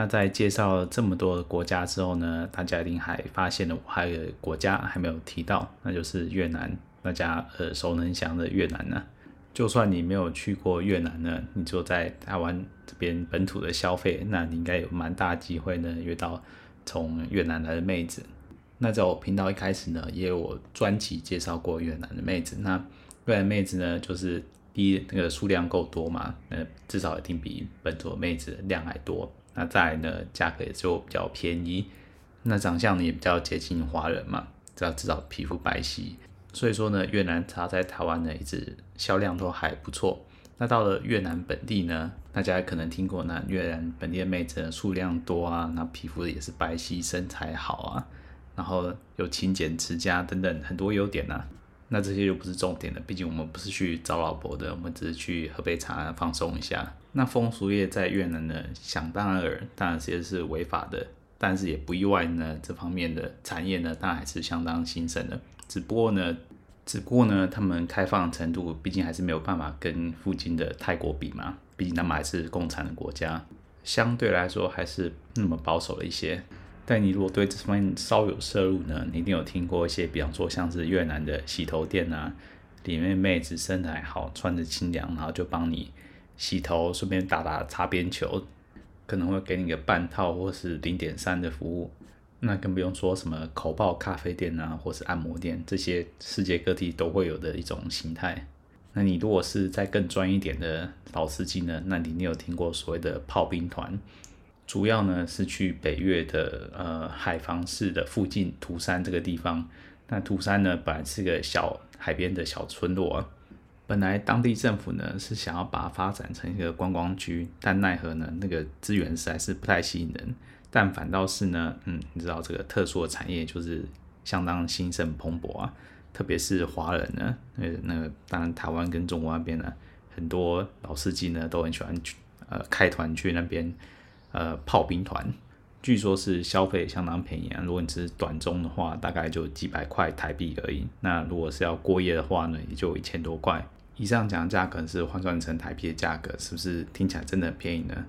那在介绍了这么多国家之后呢，大家一定还发现了我还有国家还没有提到，那就是越南，大家耳熟能详的越南呢。就算你没有去过越南呢，你就在台湾这边本土的消费，那你应该有蛮大机会呢约到从越南来的妹子。那在我频道一开始呢，也有我专辑介绍过越南的妹子。那越南妹子呢，就是第一那个数量够多嘛，那至少一定比本土的妹子量还多。那再来呢，价格也就比较便宜，那长相呢也比较接近华人嘛，只要至少皮肤白皙，所以说呢，越南茶在台湾呢一直销量都还不错。那到了越南本地呢，大家可能听过呢，越南本地的妹子数量多啊，那皮肤也是白皙，身材好啊，然后有勤俭持家等等很多优点呐、啊。那这些就不是重点了，毕竟我们不是去找老婆的，我们只是去喝杯茶放松一下。那风俗业在越南呢，想当然尔，当然其实是违法的，但是也不意外呢，这方面的产业呢，当然还是相当兴盛的。只不过呢，只不过呢，他们开放程度毕竟还是没有办法跟附近的泰国比嘛，毕竟他们还是共产的国家，相对来说还是那么保守了一些。但你如果对这方面稍有涉入呢，你一定有听过一些，比方说像是越南的洗头店啊，里面妹子身材好，穿着清凉，然后就帮你洗头，顺便打打擦边球，可能会给你个半套或是零点三的服务。那更不用说什么口爆咖啡店啊，或是按摩店，这些世界各地都会有的一种形态。那你如果是再更专一点的老司机呢，那你你有听过所谓的炮兵团？主要呢是去北越的呃海防市的附近涂山这个地方。那涂山呢本来是个小海边的小村落，本来当地政府呢是想要把它发展成一个观光区，但奈何呢那个资源实在是不太吸引人。但反倒是呢，嗯，你知道这个特殊的产业就是相当兴盛蓬勃啊，特别是华人呢，那那当然台湾跟中国那边呢，很多老司机呢都很喜欢去呃开团去那边。呃，炮兵团据说是消费相当便宜啊。如果你只是短中的话，大概就几百块台币而已。那如果是要过夜的话呢，也就一千多块。以上讲的价格是换算成台币的价格，是不是听起来真的很便宜呢？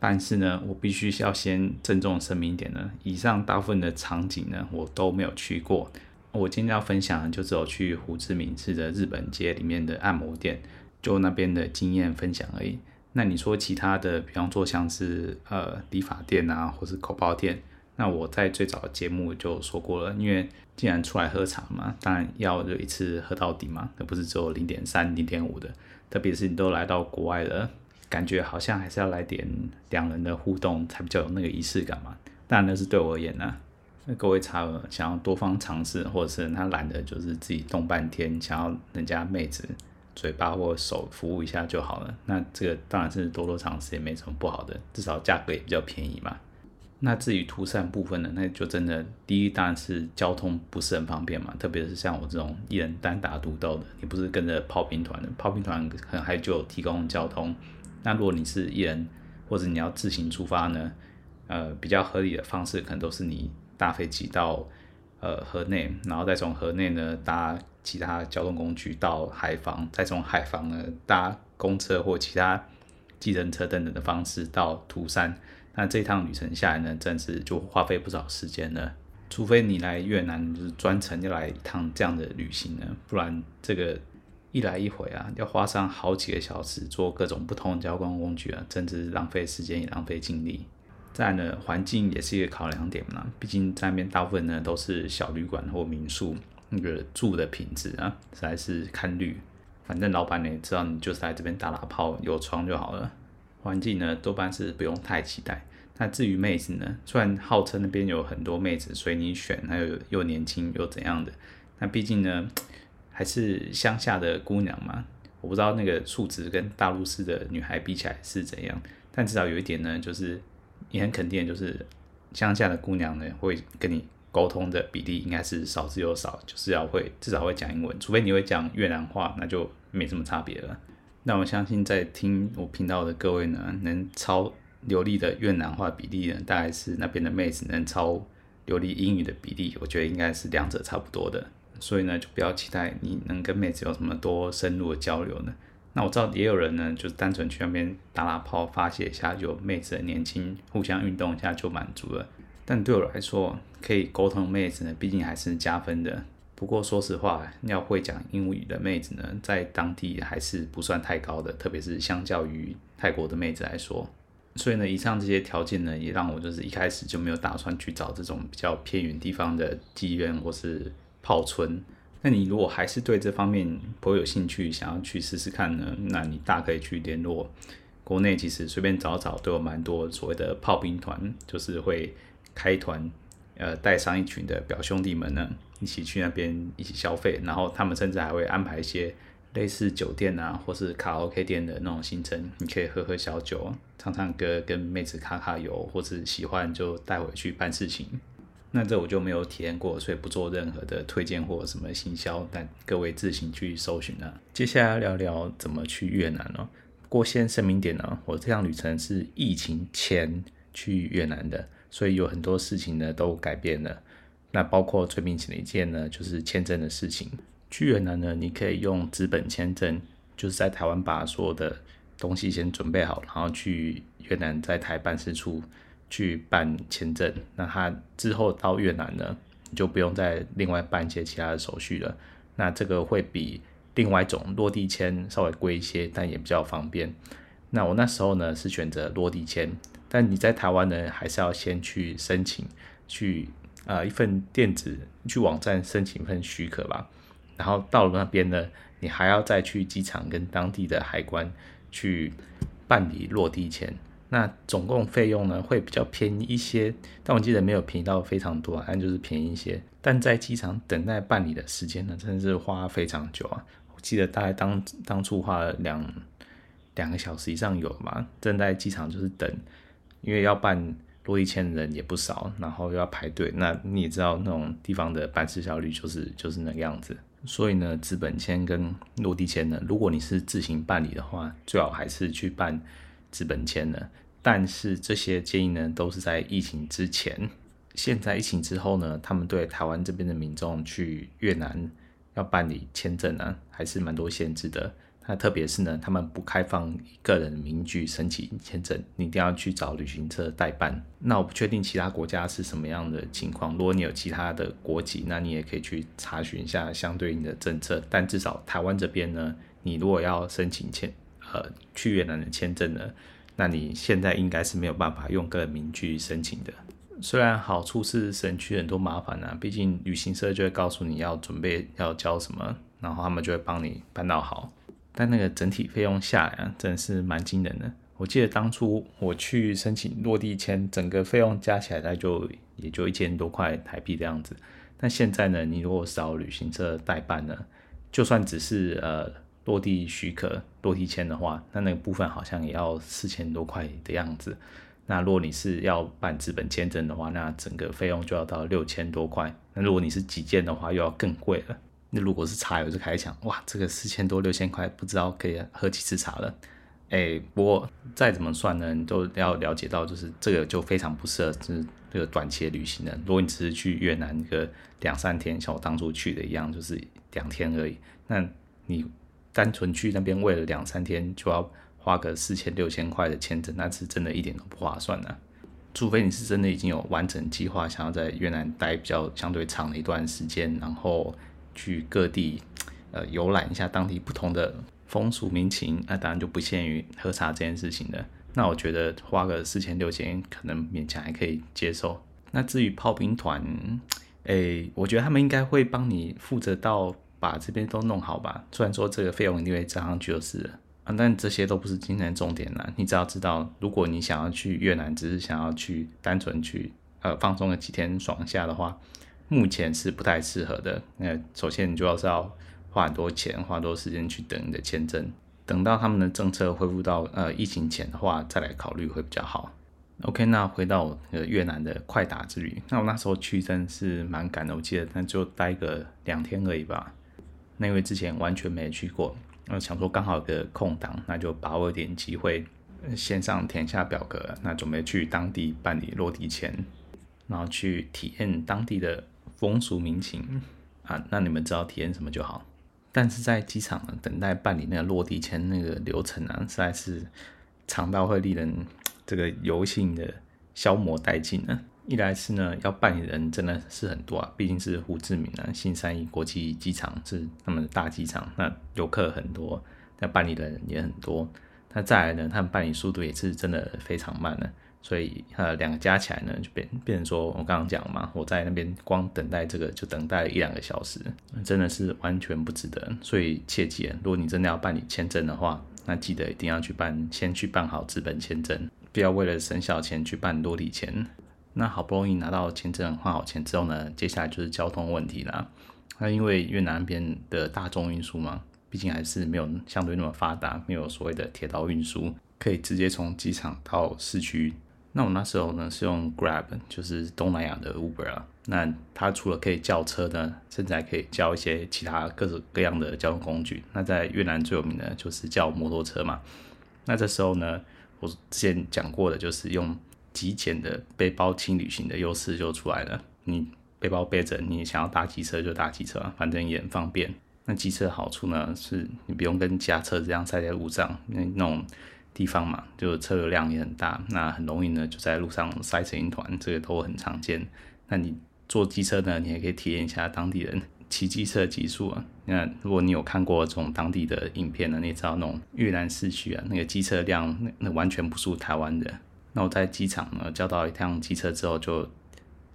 但是呢，我必须要先郑重声明一点呢，以上大部分的场景呢，我都没有去过。我今天要分享的就只有去胡志明市的日本街里面的按摩店，就那边的经验分享而已。那你说其他的，比方说像是呃理发店啊，或是口包店，那我在最早的节目就说过了，因为既然出来喝茶嘛，当然要就一次喝到底嘛，而不是只有零点三、零点五的。特别是你都来到国外了，感觉好像还是要来点两人的互动，才比较有那个仪式感嘛。当然那是对我而言呢、那各位茶友想要多方尝试，或者是他懒得就是自己动半天，想要人家妹子。嘴巴或手服务一下就好了，那这个当然是多多尝试也没什么不好的，至少价格也比较便宜嘛。那至于涂山部分呢，那就真的第一当然是交通不是很方便嘛，特别是像我这种一人单打独斗的，你不是跟着炮兵团的，炮兵团可能还就有提供交通。那如果你是一人或者你要自行出发呢，呃，比较合理的方式可能都是你搭飞机到呃河内，然后再从河内呢搭。其他交通工具到海防，再从海防呢搭公车或其他计程车等等的方式到涂山。那这趟旅程下来呢，真是就花费不少时间了。除非你来越南就是专程要来一趟这样的旅行呢，不然这个一来一回啊，要花上好几个小时坐各种不同的交通工具啊，真是浪费时间也浪费精力。再来呢，环境也是一个考量点嘛，毕竟在那边大部分呢都是小旅馆或民宿。那个住的品质啊，实在是看绿。反正老板也知道你就是来这边打打炮，有床就好了。环境呢，多半是不用太期待。那至于妹子呢，虽然号称那边有很多妹子随你选，还有又年轻又怎样的，那毕竟呢，还是乡下的姑娘嘛。我不知道那个素质跟大陆市的女孩比起来是怎样，但至少有一点呢，就是也很肯定，就是乡下的姑娘呢，会跟你沟通的比例应该是少之又少，就是要会至少会讲英文，除非你会讲越南话，那就没什么差别了。那我相信在听我频道的各位呢，能超流利的越南话比例呢，大概是那边的妹子能超流利英语的比例，我觉得应该是两者差不多的。所以呢，就不要期待你能跟妹子有什么多深入的交流呢。那我知道也有人呢，就是单纯去那边打打炮发泄一下，有妹子的年轻，互相运动一下就满足了。但对我来说，可以沟通妹子呢，毕竟还是加分的。不过说实话，要会讲英语的妹子呢，在当地还是不算太高的，特别是相较于泰国的妹子来说。所以呢，以上这些条件呢，也让我就是一开始就没有打算去找这种比较偏远地方的妓院或是泡村。那你如果还是对这方面颇有兴趣，想要去试试看呢，那你大可以去联络国内，其实随便找找都有蛮多所谓的炮兵团，就是会开团，呃，带上一群的表兄弟们呢，一起去那边一起消费，然后他们甚至还会安排一些。类似酒店啊，或是卡拉 OK 店的那种行程，你可以喝喝小酒，唱唱歌，跟妹子卡卡油，或是喜欢就带回去办事情。那这我就没有体验过，所以不做任何的推荐或什么行销，但各位自行去搜寻啊。接下来聊聊怎么去越南哦。不过先声明点呢，我这趟旅程是疫情前去越南的，所以有很多事情呢都改变了。那包括最明显的一件呢，就是签证的事情。去越南呢，你可以用资本签证，就是在台湾把所有的东西先准备好，然后去越南在台办事处去办签证。那他之后到越南呢，你就不用再另外办一些其他的手续了。那这个会比另外一种落地签稍微贵一些，但也比较方便。那我那时候呢是选择落地签，但你在台湾呢还是要先去申请，去呃一份电子去网站申请一份许可吧。然后到了那边呢，你还要再去机场跟当地的海关去办理落地签。那总共费用呢会比较便宜一些，但我记得没有便宜到非常多啊，但就是便宜一些。但在机场等待办理的时间呢，真的是花非常久啊！我记得大概当当初花了两两个小时以上有嘛，正在机场就是等，因为要办落地签的人也不少，然后又要排队。那你也知道那种地方的办事效率就是就是那个样子。所以呢，资本签跟落地签呢，如果你是自行办理的话，最好还是去办资本签呢。但是这些建议呢，都是在疫情之前。现在疫情之后呢，他们对台湾这边的民众去越南要办理签证呢，还是蛮多限制的。那特别是呢，他们不开放个人名义申请签证，你一定要去找旅行社代办。那我不确定其他国家是什么样的情况。如果你有其他的国籍，那你也可以去查询一下相对应的政策。但至少台湾这边呢，你如果要申请签呃去越南的签证呢，那你现在应该是没有办法用个人名去申请的。虽然好处是省去很多麻烦啊，毕竟旅行社就会告诉你要准备要交什么，然后他们就会帮你办到好。但那个整体费用下来啊，真的是蛮惊人的。我记得当初我去申请落地签，整个费用加起来，大概就也就一千多块台币这样子。但现在呢，你如果找旅行社代办呢，就算只是呃落地许可、落地签的话，那那个部分好像也要四千多块的样子。那如果你是要办资本签证的话，那整个费用就要到六千多块。那如果你是几件的话，又要更贵了。那如果是茶友就开始想，哇，这个四千多六千块，不知道可以喝几次茶了。哎，不过再怎么算呢，你都要了解到，就是这个就非常不适合，就是这个短期的旅行的。如果你只是去越南个两三天，像我当初去的一样，就是两天而已，那你单纯去那边为了两三天就要花个四千六千块的签证，那是真的一点都不划算的。除非你是真的已经有完整计划，想要在越南待比较相对长的一段时间，然后。去各地，呃，游览一下当地不同的风俗民情，那当然就不限于喝茶这件事情了。那我觉得花个四千六千，可能勉强还可以接受。那至于炮兵团，诶，我觉得他们应该会帮你负责到把这边都弄好吧。虽然说这个费用一定会涨上去就是了。啊，但这些都不是今天的重点啦。你只要知道，如果你想要去越南，只是想要去单纯去呃放松个几天爽一下的话，目前是不太适合的。那首先你就要是要花很多钱，花多时间去等你的签证，等到他们的政策恢复到呃疫情前的话，再来考虑会比较好。OK，那回到呃越南的快打之旅，那我那时候去真的是蛮赶的，我记得但就待个两天而已吧。那因为之前完全没去过，那想说刚好有个空档，那就把握一点机会，线上填下表格，那准备去当地办理落地签，然后去体验当地的风俗民情啊。那你们知道体验什么就好。但是在机场等待办理那个落地签那个流程啊，实在是长到会令人。这个游行的消磨殆尽呢？一来是呢，要办理的人真的是很多啊，毕竟是胡志明啊，新三一国际机场是他们的大机场，那游客很多，那办理的人也很多。那再来呢，他们办理速度也是真的非常慢的，所以呃，两个加起来呢，就变变成说我刚刚讲嘛，我在那边光等待这个就等待了一两个小时，真的是完全不值得。所以切记，如果你真的要办理签证的话，那记得一定要去办，先去办好资本签证。不要为了省小钱去办落地签。那好不容易拿到签证换好钱之后呢，接下来就是交通问题啦。那因为越南边的大众运输嘛，毕竟还是没有相对那么发达，没有所谓的铁道运输，可以直接从机场到市区。那我那时候呢是用 Grab，就是东南亚的 Uber 啊。那它除了可以叫车呢，甚至还可以叫一些其他各种各样的交通工具。那在越南最有名的就是叫摩托车嘛。那这时候呢，我之前讲过的，就是用极简的背包轻旅行的优势就出来了。你背包背着，你想要搭机车就搭机车，反正也很方便。那机车的好处呢，是你不用跟其他车这样塞在路上，那那种地方嘛，就车流量也很大，那很容易呢就在路上塞成一团，这个都很常见。那你坐机车呢，你也可以体验一下当地人。骑机车的极速啊，那如果你有看过这种当地的影片呢，你也知道那种越南市区啊，那个机车量那那完全不输台湾的。那我在机场呢叫到一辆机车之后就，就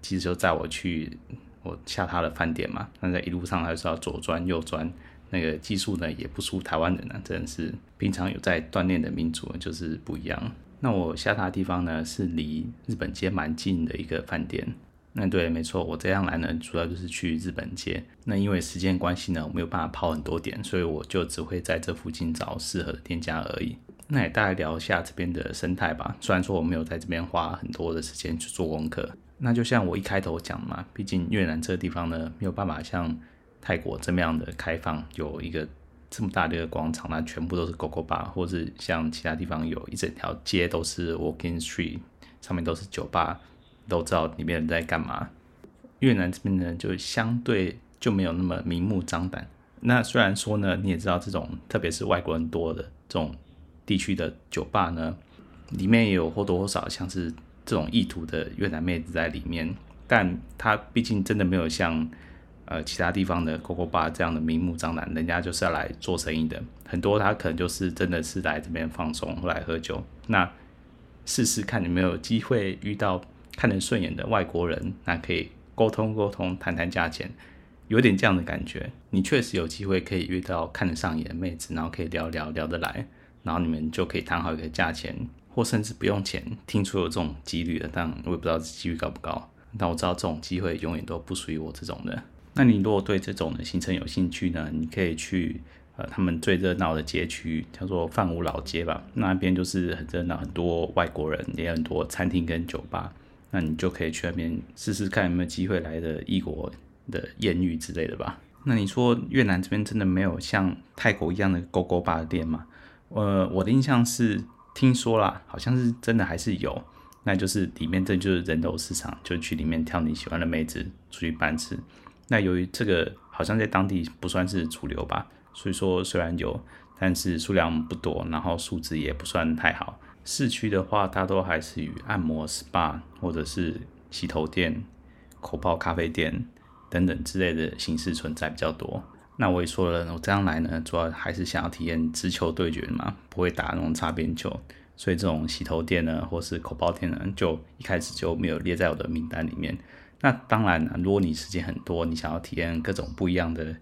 其实就载我去我下榻的饭店嘛。那在一路上还是要左转右转，那个技术呢也不输台湾人呢，真的是平常有在锻炼的民族就是不一样。那我下榻的地方呢是离日本街蛮近的一个饭店。那对，没错，我这样来呢，主要就是去日本街。那因为时间关系呢，我没有办法跑很多点，所以我就只会在这附近找适合的店家而已。那也大概聊一下这边的生态吧。虽然说我没有在这边花很多的时间去做功课。那就像我一开头讲嘛，毕竟越南这个地方呢，没有办法像泰国这么样的开放，有一个这么大的一个广场，那全部都是 Gogo Bar，或是像其他地方有一整条街都是 Walking Street，上面都是酒吧。都知道里面人在干嘛。越南这边呢，就相对就没有那么明目张胆。那虽然说呢，你也知道这种特别是外国人多的这种地区的酒吧呢，里面也有或多或少像是这种意图的越南妹子在里面，但它毕竟真的没有像呃其他地方的 Gogo Bar 这样的明目张胆，人家就是要来做生意的。很多他可能就是真的是来这边放松或来喝酒。那试试看有没有机会遇到。看得顺眼的外国人，那可以沟通沟通，谈谈价钱，有点这样的感觉。你确实有机会可以遇到看得上眼的妹子，然后可以聊聊聊得来，然后你们就可以谈好一个价钱，或甚至不用钱。听说有这种几率的，但我也不知道几率高不高。但我知道这种机会永远都不属于我这种的。那你如果对这种的行程有兴趣呢？你可以去呃他们最热闹的街区，叫做范屋老街吧。那边就是很热闹，很多外国人，也很多餐厅跟酒吧。那你就可以去那边试试看有没有机会来的异国的艳遇之类的吧。那你说越南这边真的没有像泰国一样的 Gogo Bar 的店吗？呃，我的印象是听说啦，好像是真的还是有。那就是里面这就是人头市场，就去里面挑你喜欢的妹子出去办事。那由于这个好像在当地不算是主流吧，所以说虽然有，但是数量不多，然后素质也不算太好。市区的话，大多还是以按摩、SPA 或者是洗头店、口泡咖啡店等等之类的形式存在比较多。那我也说了，我这样来呢，主要还是想要体验直球对决嘛，不会打那种擦边球。所以这种洗头店呢，或是口泡店呢，就一开始就没有列在我的名单里面。那当然了，如果你时间很多，你想要体验各种不一样的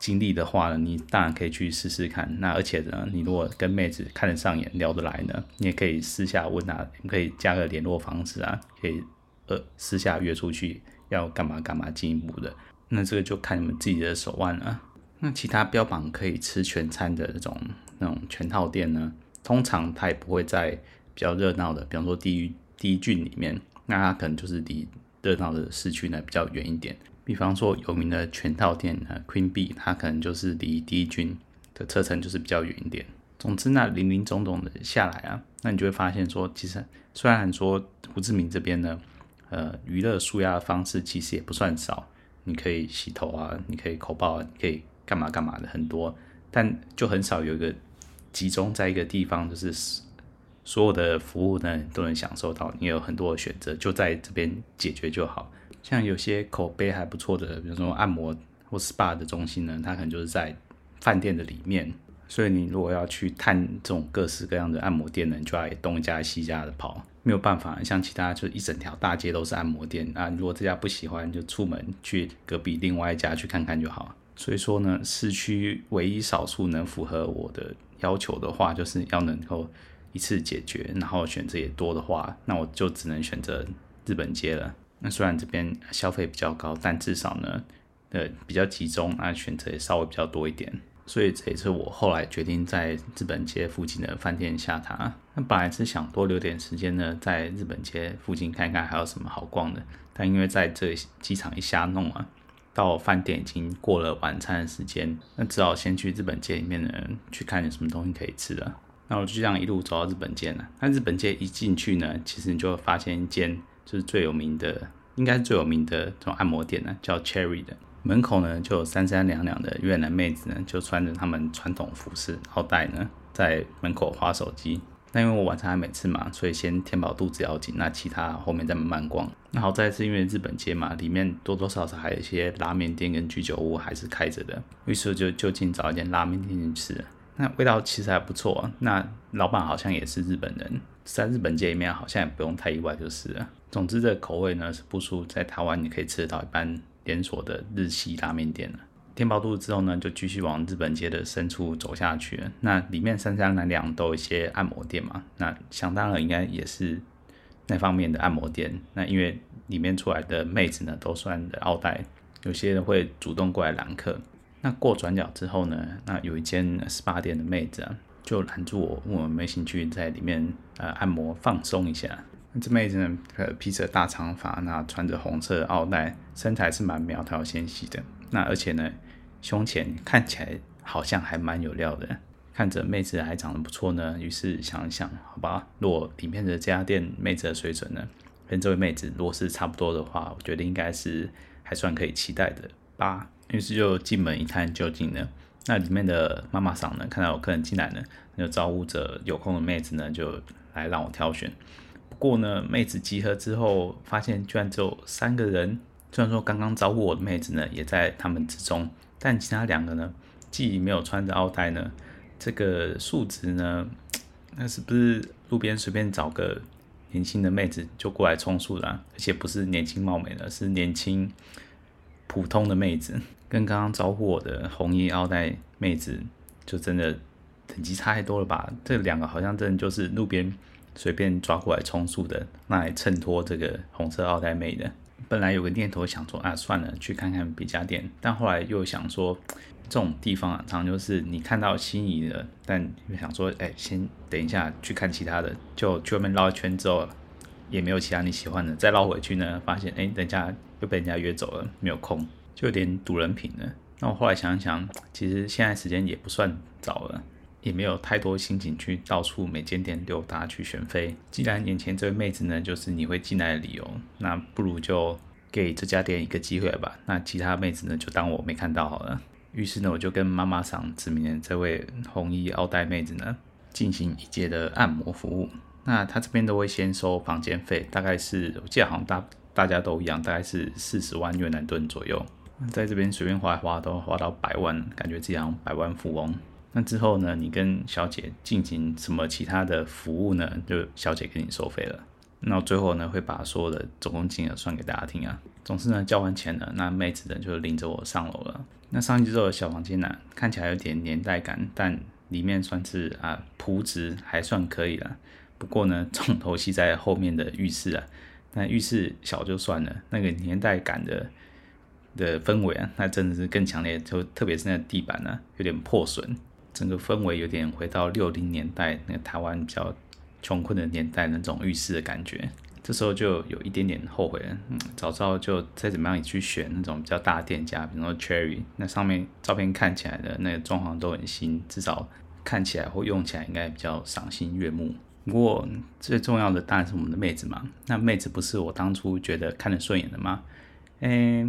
经历的话呢，你当然可以去试试看。那而且呢，你如果跟妹子看得上眼、聊得来呢，你也可以私下问她，你可以加个联络方式啊，可以呃私下约出去要干嘛干嘛进一步的。那这个就看你们自己的手腕了。那其他标榜可以吃全餐的这种那种全套店呢，通常它也不会在比较热闹的，比方说第一第一郡里面，那它可能就是离热闹的市区呢比较远一点。比方说有名的全套店呃 Queen B，它可能就是离第一郡的车程就是比较远一点。总之，那林林总总的下来啊，那你就会发现说，其实虽然说胡志明这边呢，呃，娱乐舒压的方式其实也不算少，你可以洗头啊，你可以口爆啊，你可以干嘛干嘛的很多，但就很少有一个集中在一个地方，就是所有的服务呢都能享受到，你有很多的选择，就在这边解决就好。像有些口碑还不错的，比如说按摩或 SPA 的中心呢，它可能就是在饭店的里面，所以你如果要去探这种各式各样的按摩店呢，就要东一家西家的跑，没有办法。像其他就一整条大街都是按摩店啊，如果这家不喜欢，就出门去隔壁另外一家去看看就好。所以说呢，市区唯一少数能符合我的要求的话，就是要能够一次解决，然后选择也多的话，那我就只能选择日本街了。那虽然这边消费比较高，但至少呢，呃，比较集中，那选择也稍微比较多一点，所以这也是我后来决定在日本街附近的饭店下榻。那本来是想多留点时间呢，在日本街附近看看还有什么好逛的，但因为在这机场一瞎弄啊，到饭店已经过了晚餐的时间，那只好先去日本街里面呢去看有什么东西可以吃了。那我就这样一路走到日本街了。那日本街一进去呢，其实你就会发现一间。就是最有名的，应该是最有名的这种按摩店呢，叫 Cherry 的。门口呢就有三三两两的越南妹子呢，就穿着他们传统服饰，奥黛呢在门口滑手机。那因为我晚餐还没吃嘛，所以先填饱肚子要紧，那其他后面再慢慢逛。那好在是因为日本街嘛，里面多多少少还有一些拉面店跟居酒屋还是开着的，于是就就近找一间拉面店去吃。那味道其实还不错，那老板好像也是日本人，在日本街里面好像也不用太意外就是了。总之，这口味呢是不输在台湾，你可以吃得到一般连锁的日系拉面店了。填饱肚子之后呢，就继续往日本街的深处走下去。那里面三三两两都有一些按摩店嘛，那想当然应该也是那方面的按摩店。那因为里面出来的妹子呢都算的奥黛，有些人会主动过来揽客。那过转角之后呢，那有一间 SPA 店的妹子啊，就拦住我，问我没兴趣在里面呃按摩放松一下。这妹子呢，披着大长发，那穿着红色的奥黛，身材是蛮苗条纤细的。那而且呢，胸前看起来好像还蛮有料的。看着妹子还长得不错呢，于是想一想，好吧，如果里面的这家店妹子的水准呢，跟这位妹子如果是差不多的话，我觉得应该是还算可以期待的吧。于是就进门一探究竟呢。那里面的妈妈桑呢，看到有客人进来呢，就招呼着有空的妹子呢，就来让我挑选。不过呢，妹子集合之后，发现居然只有三个人。虽然说刚刚招呼我的妹子呢，也在他们之中，但其他两个呢，既没有穿着奥黛呢，这个素质呢，那是不是路边随便找个年轻的妹子就过来充数了？而且不是年轻貌美的，是年轻普通的妹子，跟刚刚招呼我的红衣奥黛妹子，就真的等级差太多了吧？这两个好像真的就是路边。随便抓过来充数的，那来衬托这个红色奥黛妹的。本来有个念头想说啊，算了，去看看别家店。但后来又想说，这种地方啊，常常就是你看到心仪的，但又想说，哎，先等一下去看其他的。就去外面绕一圈之后，也没有其他你喜欢的，再绕回去呢，发现哎，等一下又被人家约走了，没有空，就有点赌人品了。那我后来想想，其实现在时间也不算早了。也没有太多心情去到处每间店溜达去选妃。既然眼前这位妹子呢，就是你会进来的理由，那不如就给这家店一个机会吧。那其他妹子呢，就当我没看到好了。于是呢，我就跟妈妈桑指明了这位红衣奥黛妹子呢，进行一节的按摩服务。那她这边都会先收房间费，大概是我记得好像大大家都一样，大概是四十万越南盾左右。在这边随便花花都花到百万，感觉自己好像百万富翁。那之后呢，你跟小姐进行什么其他的服务呢？就小姐给你收费了。那最后呢会把所有的总共金额算给大家听啊。总之呢，交完钱了，那妹子呢就领着我上楼了。那上去之后的小房间呢、看起来有点年代感，但里面算是啊铺子还算可以了。不过呢，重头戏在后面的浴室啊。那浴室小就算了，那个年代感的的氛围啊，那真的是更强烈。就特别是那地板呢、有点破损，整个氛围有点回到六零年代那个台湾比较穷困的年代那种浴室的感觉。这时候就有一点点后悔了，嗯，早知道就再怎么样也去选那种比较大店家，比如说 Cherry，那上面照片看起来的那个装潢都很新，至少看起来或用起来应该比较赏心悦目。不过最重要的当然是我们的妹子嘛，那妹子不是我当初觉得看得顺眼的吗？诶，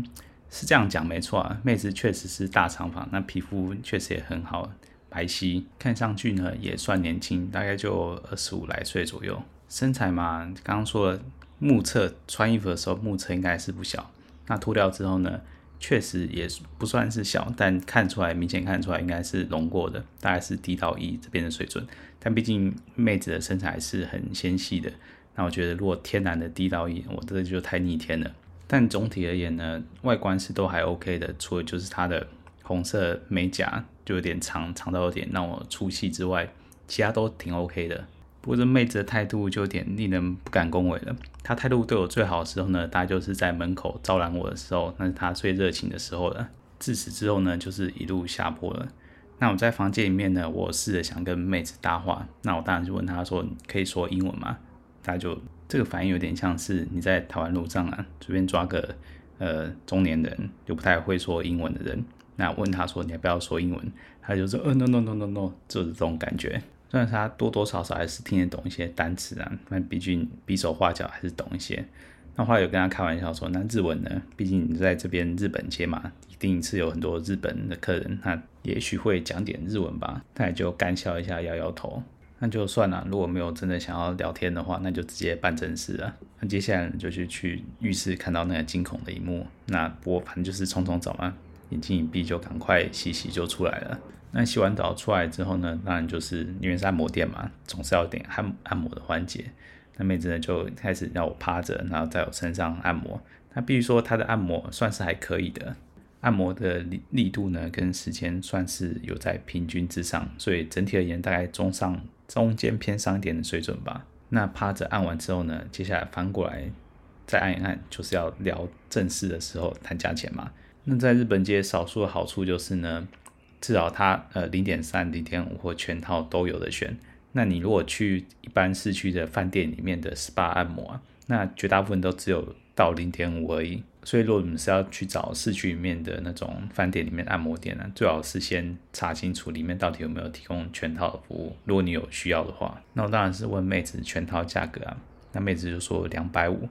是这样讲没错啊，妹子确实是大长发，那皮肤确实也很好，白皙，看上去呢也算年轻，大概就二十五来岁左右。身材嘛，刚刚说了，目测穿衣服的时候目测应该是不小，那脱掉之后呢，确实也不算是小，但看出来明显看出来应该是隆过的，大概是 D 到 E 这边的水准。但毕竟妹子的身材是很纤细的，那我觉得如果天然的 D 到 E，我这就太逆天了。但总体而言呢，外观是都还 OK 的，除了就是它的红色美甲就有点长，长到有点让我出戏之外，其他都挺 OK 的。不过这妹子的态度就有点令人不敢恭维了。她态度对我最好的时候呢，大概就是在门口招揽我的时候，那是她最热情的时候了。自此之后呢，就是一路下坡了。那我在房间里面呢，我试着想跟妹子搭话，那我当然就问她说：“可以说英文吗？”她就这个反应有点像是你在台湾路上啊，随便抓个呃中年人，又不太会说英文的人，那问他说：“你要不要说英文？”他就说：“呃，no no no no no，就是这种感觉。”虽然他多多少少还是听得懂一些单词啊，但毕竟比手画脚还是懂一些。那后来有跟他开玩笑说，那日文呢？毕竟你在这边日本街嘛，一定是有很多日本的客人，那也许会讲点日文吧。他也就干笑一下，摇摇头。那就算了，如果没有真的想要聊天的话，那就直接办正事了。那接下来就是去浴室看到那个惊恐的一幕。那不过反正就是冲冲澡嘛，眼睛一闭就赶快洗洗就出来了。那洗完澡出来之后呢，当然就是因为是按摩店嘛，总是要点按按摩的环节。那妹子呢就开始让我趴着，然后在我身上按摩。那必须说她的按摩算是还可以的，按摩的力力度呢跟时间算是有在平均之上，所以整体而言大概中上中间偏上一点的水准吧。那趴着按完之后呢，接下来翻过来再按一按，就是要聊正事的时候谈价钱嘛。那在日本街少数的好处就是呢。至少它呃零点三、零点五或全套都有的选。那你如果去一般市区的饭店里面的 SPA 按摩啊，那绝大部分都只有到零点五而已。所以如果你们是要去找市区里面的那种饭店里面按摩店呢，最好是先查清楚里面到底有没有提供全套的服务。如果你有需要的话，那我当然是问妹子全套价格啊。那妹子就说两百五，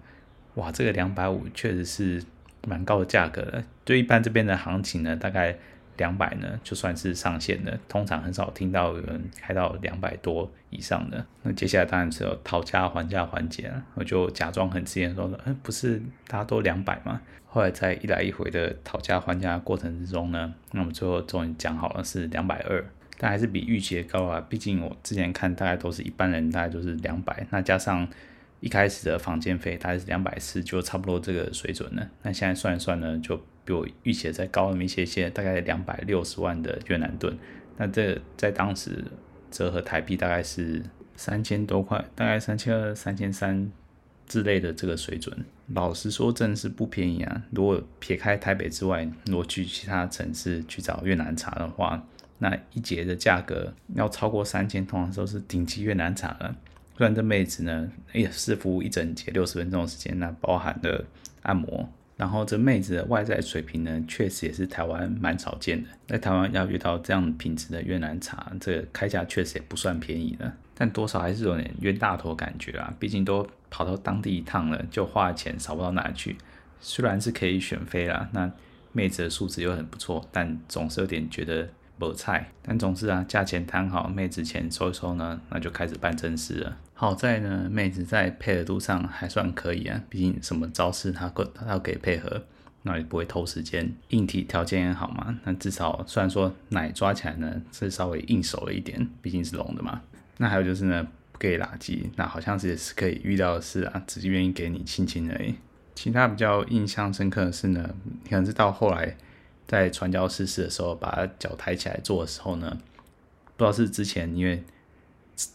哇，这个两百五确实是蛮高的价格了。对一般这边的行情呢，大概。两百呢，就算是上限的，通常很少听到有人开到两百多以上的。那接下来当然是有讨价还价环节了，我就假装很自然说：“嗯，不是大家都两百吗？”后来在一来一回的讨价还价过程之中呢，那我们最后终于讲好了是两百二，但还是比预期的高啊。毕竟我之前看大概都是一般人大概都是两百，那加上一开始的房间费大概是两百四，就差不多这个水准了。那现在算一算呢，就。比我预期的再高那么一些些，大概两百六十万的越南盾，那这在当时折合台币大概是三千多块，大概三千二、三千三之类的这个水准。老实说，真的是不便宜啊！如果撇开台北之外，如果去其他城市去找越南茶的话，那一节的价格要超过三千，通常都是顶级越南茶了。虽然这妹子呢也是服务一整节六十分钟的时间，那包含了按摩。然后这妹子的外在水平呢，确实也是台湾蛮少见的。在台湾要遇到这样品质的越南茶，这个开价确实也不算便宜的。但多少还是有点冤大头感觉啊，毕竟都跑到当地一趟了，就花钱少不到哪去。虽然是可以选妃啦，那妹子的素质又很不错，但总是有点觉得。不菜，但总之啊，价钱谈好，妹子钱收一收呢，那就开始办正事了。好在呢，妹子在配合度上还算可以啊，毕竟什么招式她她她要给配合，那也不会偷时间。硬体条件也好嘛，那至少虽然说奶抓起来呢是稍微硬手了一点，毕竟是龙的嘛。那还有就是呢，不给垃圾，那好像是也是可以遇到的事啊，只是愿意给你亲亲而已。其他比较印象深刻的是呢，可能是到后来在传教士式的时候，把脚抬起来做的时候呢，不知道是之前因为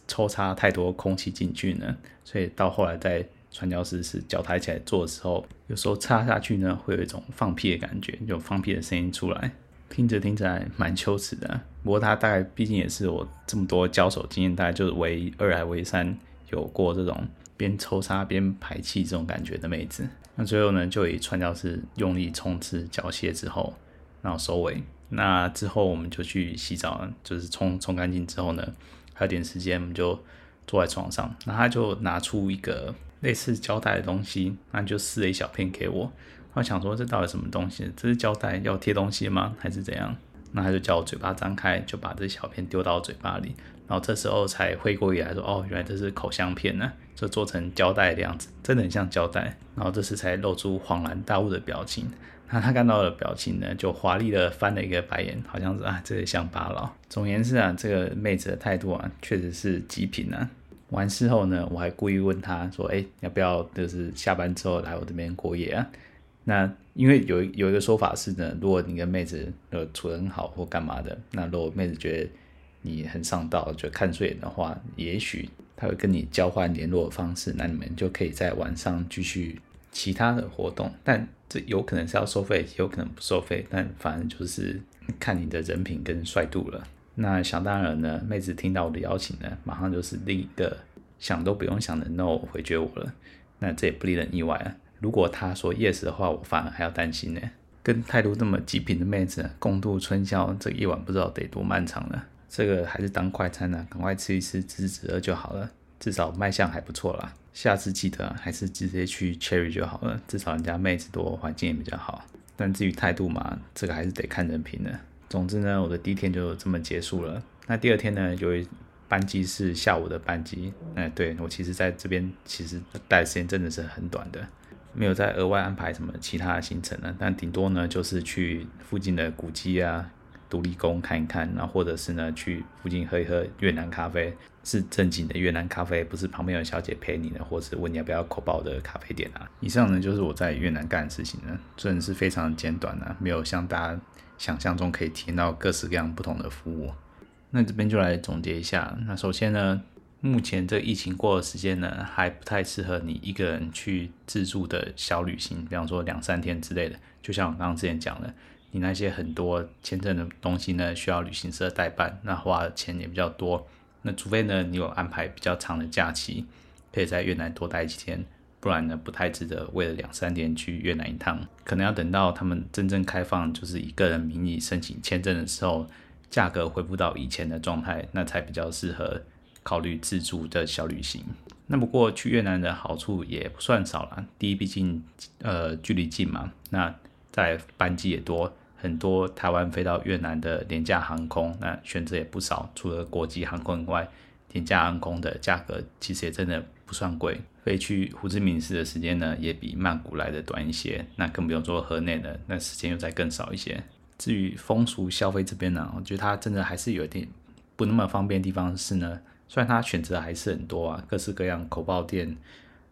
抽插太多空气进去呢，所以到后来在传教士是脚抬起来做的时候，有时候插下去呢，会有一种放屁的感觉，有放屁的声音出来。听着听着还蛮羞耻的，不过他大概毕竟也是我这么多交手经验，大概就是唯二还唯三有过这种边抽插边排气这种感觉的妹子。那最后呢，就以传教士用力冲刺缴械之后，然后收尾。那之后我们就去洗澡，就是冲冲干净之后呢，还有点时间，我们就坐在床上。那他就拿出一个类似胶带的东西，那就撕了一小片给我。我想说，这到底什么东西？这是胶带要贴东西吗？还是怎样？那他就叫我嘴巴张开，就把这小片丢到嘴巴里。然后这时候才回过神来说：“哦，原来这是口香片呢，就做成胶带的样子，真的很像胶带。”然后这时才露出恍然大悟的表情。那他看到的表情呢，就华丽的翻了一个白眼，好像是啊，这个乡巴佬。总言之啊，这个妹子的态度啊，确实是极品啊。完事后呢，我还故意问他说：“哎，要不要就是下班之后来我这边过夜啊？”那因为有有一个说法是呢，如果你跟妹子呃处得很好或干嘛的，那如果妹子觉得你很上道，就看顺眼的话，也许她会跟你交换联络的方式，那你们就可以在晚上继续其他的活动。但这有可能是要收费，有可能不收费，但反正就是看你的人品跟帅度了。那想当然呢，妹子听到我的邀请呢，马上就是另一个想都不用想的 no 回绝我了。那这也不令人意外啊。如果他说 yes 的话，我反而还要担心呢。跟态度这么极品的妹子共度春宵，这一晚不知道得多漫长了。这个还是当快餐呢，赶快吃一吃，止止饿就好了。至少卖相还不错啦。下次记得还是直接去 Cherry 就好了，至少人家妹子多，环境也比较好。但至于态度嘛，这个还是得看人品的。总之呢，我的第一天就这么结束了。那第二天呢，由于班机是下午的班机，哎，对，我其实在这边其实待的时间真的是很短的。没有再额外安排什么其他的行程了，但顶多呢就是去附近的古迹啊、独立宫看一看，然后或者是呢去附近喝一喝越南咖啡，是正经的越南咖啡，不是旁边有小姐陪你的，或者问你要不要口爆的咖啡店啊。以上呢就是我在越南干的事情呢，真的是非常简短啊，没有像大家想象中可以体验到各式各样不同的服务。那这边就来总结一下，那首先呢。目前这疫情过的时间呢，还不太适合你一个人去自助的小旅行，比方说两三天之类的。就像我刚刚之前讲的，你那些很多签证的东西呢，需要旅行社代办，那花的钱也比较多。那除非呢，你有安排比较长的假期，可以在越南多待几天，不然呢，不太值得为了两三天去越南一趟。可能要等到他们真正开放，就是以个人名义申请签证的时候，价格恢复到以前的状态，那才比较适合。考虑自助的小旅行，那不过去越南的好处也不算少啦。第一，毕竟呃距离近嘛，那在班机也多，很多台湾飞到越南的廉价航空，那选择也不少。除了国际航空以外，廉价航空的价格其实也真的不算贵。飞去胡志明市的时间呢，也比曼谷来的短一些。那更不用说河内的，那时间又再更少一些。至于风俗消费这边呢，我觉得它真的还是有点不那么方便的地方是呢。虽然它选择还是很多啊，各式各样口爆店、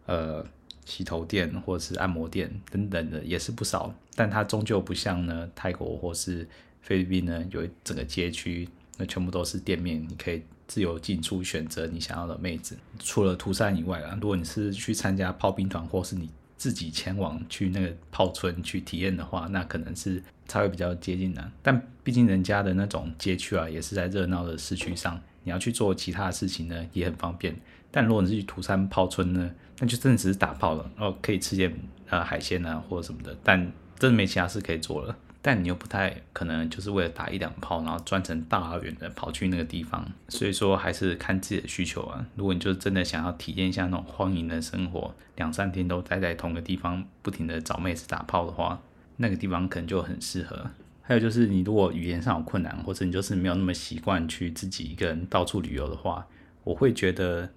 呃洗头店或者是按摩店等等的也是不少，但它终究不像呢泰国或是菲律宾呢有整个街区，那全部都是店面，你可以自由进出选择你想要的妹子。除了图山以外啊，如果你是去参加炮兵团或是你自己前往去那个炮村去体验的话，那可能是才会比较接近的。但毕竟人家的那种街区啊，也是在热闹的市区上。你要去做其他的事情呢，也很方便。但如果你是去土山炮村呢，那就真的只是打炮了，然后，可以吃点呃海鲜啊或者什么的，但真的没其他事可以做了。但你又不太可能就是为了打一两炮，然后专程大老远的跑去那个地方。所以说还是看自己的需求啊。如果你就真的想要体验一下那种荒淫的生活，两三天都待在同个地方，不停的找妹子打炮的话，那个地方可能就很适合。还有就是，你如果语言上有困难，或者你就是没有那么习惯去自己一个人到处旅游的话，我会觉得，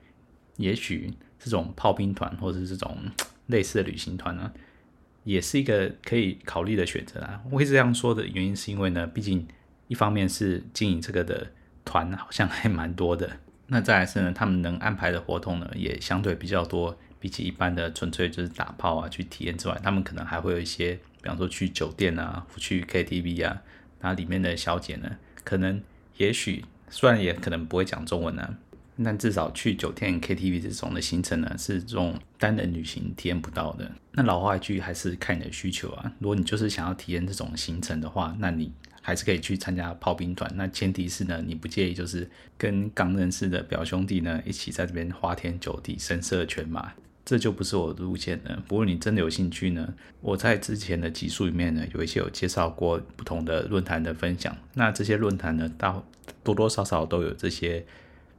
也许这种炮兵团或者是这种 类似的旅行团呢，也是一个可以考虑的选择啊。我会这样说的原因是因为呢，毕竟一方面是经营这个的团好像还蛮多的，那再来是呢，他们能安排的活动呢，也相对比较多，比起一般的纯粹就是打炮啊去体验之外，他们可能还会有一些，比方说去酒店啊，去 KTV 啊，那里面的小姐呢，可能也许虽然也可能不会讲中文啊，但至少去酒店 KTV 这种的行程呢，是这种单人旅行体验不到的。那老话一句，还是看你的需求啊。如果你就是想要体验这种行程的话，那你。还是可以去参加炮兵团，那前提是呢，你不介意就是跟刚认识的表兄弟呢一起在这边花天酒地、声色犬马，这就不是我的路线了。不过你真的有兴趣呢，我在之前的集数里面呢，有一些有介绍过不同的论坛的分享，那这些论坛呢，大多多少少都有这些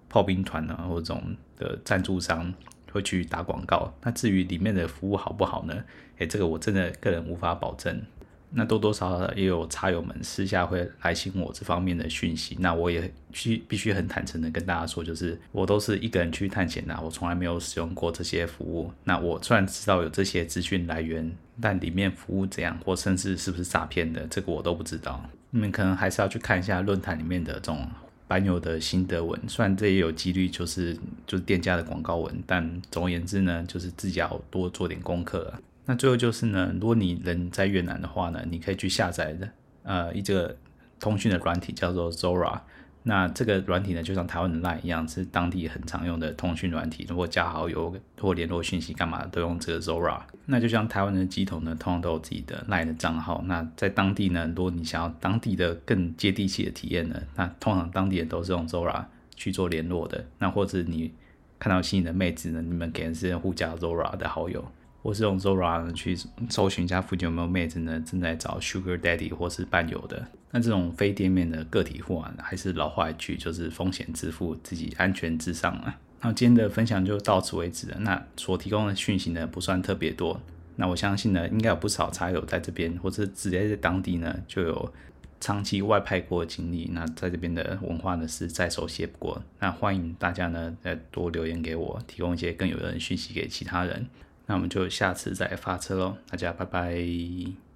炮兵团啊或这种的赞助商会去打广告。那至于里面的服务好不好呢？诶，这个我真的个人无法保证。那多多少少也有茶友们私下会来信我这方面的讯息，那我也需必须很坦诚的跟大家说，就是我都是一个人去探险的，我从来没有使用过这些服务。那我虽然知道有这些资讯来源，但里面服务怎样，或甚至是不是诈骗的，这个我都不知道。你们可能还是要去看一下论坛里面的这种版友的心得文，虽然这也有几率就是就是店家的广告文，但总而言之呢，就是自己要多做点功课。那最后就是呢，如果你人在越南的话呢，你可以去下载的，呃，一个通讯的软体叫做 Zora。那这个软体呢，就像台湾的 Line 一样，是当地很常用的通讯软体。如果加好友或联络讯息干嘛都用这个 Zora。那就像台湾的机头呢，通常都有自己的 Line 的账号。那在当地呢，如果你想要当地的更接地气的体验呢，那通常当地人都是用 Zora 去做联络的。那或者你看到心仪的妹子呢，你们可能是互加 Zora 的好友。或是用 Zora 去搜寻一下附近有没有妹子呢？正在找 Sugar Daddy 或是伴游的。那这种非店面的个体户啊，还是老话一句，就是风险自负，自己安全至上啊。那今天的分享就到此为止了。那所提供的讯息呢，不算特别多。那我相信呢，应该有不少茶友在这边，或者直接在当地呢，就有长期外派过的经历。那在这边的文化呢，是再熟悉不过。那欢迎大家呢，再多留言给我，提供一些更有用的讯息给其他人。那我们就下次再发车喽，大家拜拜。